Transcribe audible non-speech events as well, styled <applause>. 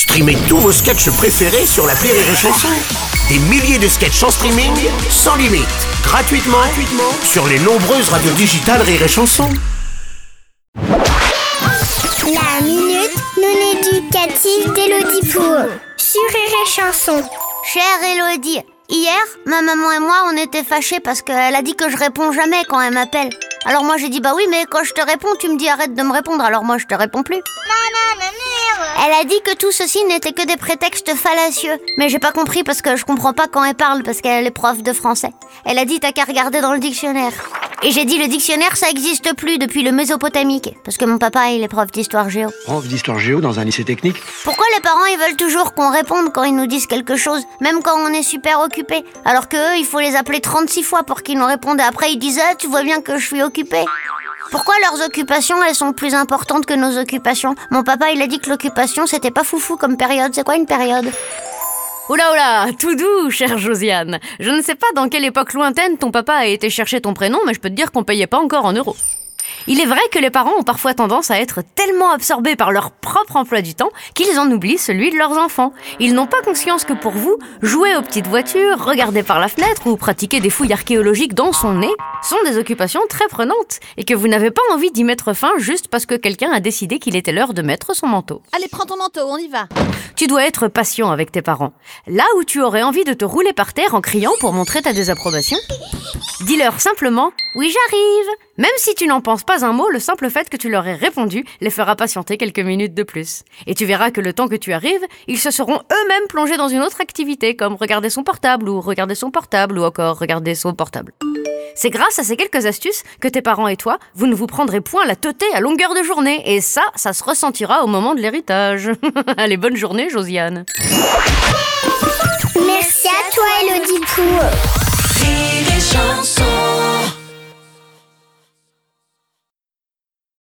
Streamez tous vos sketchs préférés sur la Rire et Chanson. Des milliers de sketchs en streaming, sans limite, gratuitement, gratuitement sur les nombreuses radios digitales Rire et Chanson. La minute non éducative d'Elodie Pour sur Rire et Chanson. Chère Elodie, hier, ma maman et moi, on était fâchés parce qu'elle a dit que je réponds jamais quand elle m'appelle. Alors moi j'ai dit bah oui mais quand je te réponds tu me dis arrête de me répondre alors moi je te réponds plus. Elle a dit que tout ceci n'était que des prétextes fallacieux. Mais j'ai pas compris parce que je comprends pas quand elle parle parce qu'elle est prof de français. Elle a dit t'as qu'à regarder dans le dictionnaire. Et j'ai dit le dictionnaire ça existe plus depuis le mésopotamique. Parce que mon papa il est prof d'histoire géo. Prof d'histoire géo dans un lycée technique Pourquoi les parents ils veulent toujours qu'on réponde quand ils nous disent quelque chose, même quand on est super occupé? Alors que eux il faut les appeler 36 fois pour qu'ils nous répondent et après ils disent ah, tu vois bien que je suis occupé. Pourquoi leurs occupations, elles sont plus importantes que nos occupations Mon papa, il a dit que l'occupation, c'était pas foufou comme période. C'est quoi une période Oula oula, tout doux, chère Josiane. Je ne sais pas dans quelle époque lointaine ton papa a été chercher ton prénom, mais je peux te dire qu'on payait pas encore en euros. Il est vrai que les parents ont parfois tendance à être tellement absorbés par leur propre emploi du temps qu'ils en oublient celui de leurs enfants. Ils n'ont pas conscience que pour vous, jouer aux petites voitures, regarder par la fenêtre ou pratiquer des fouilles archéologiques dans son nez sont des occupations très prenantes et que vous n'avez pas envie d'y mettre fin juste parce que quelqu'un a décidé qu'il était l'heure de mettre son manteau. Allez, prends ton manteau, on y va. Tu dois être patient avec tes parents. Là où tu aurais envie de te rouler par terre en criant pour montrer ta désapprobation, dis-leur simplement Oui, j'arrive. Même si tu n'en penses pas un mot, le simple fait que tu leur aies répondu les fera patienter quelques minutes de plus. Et tu verras que le temps que tu arrives, ils se seront eux-mêmes plongés dans une autre activité comme regarder son portable ou regarder son portable ou encore regarder son portable. C'est grâce à ces quelques astuces que tes parents et toi, vous ne vous prendrez point la teuté à longueur de journée. Et ça, ça se ressentira au moment de l'héritage. <laughs> Allez, bonne journée, Josiane.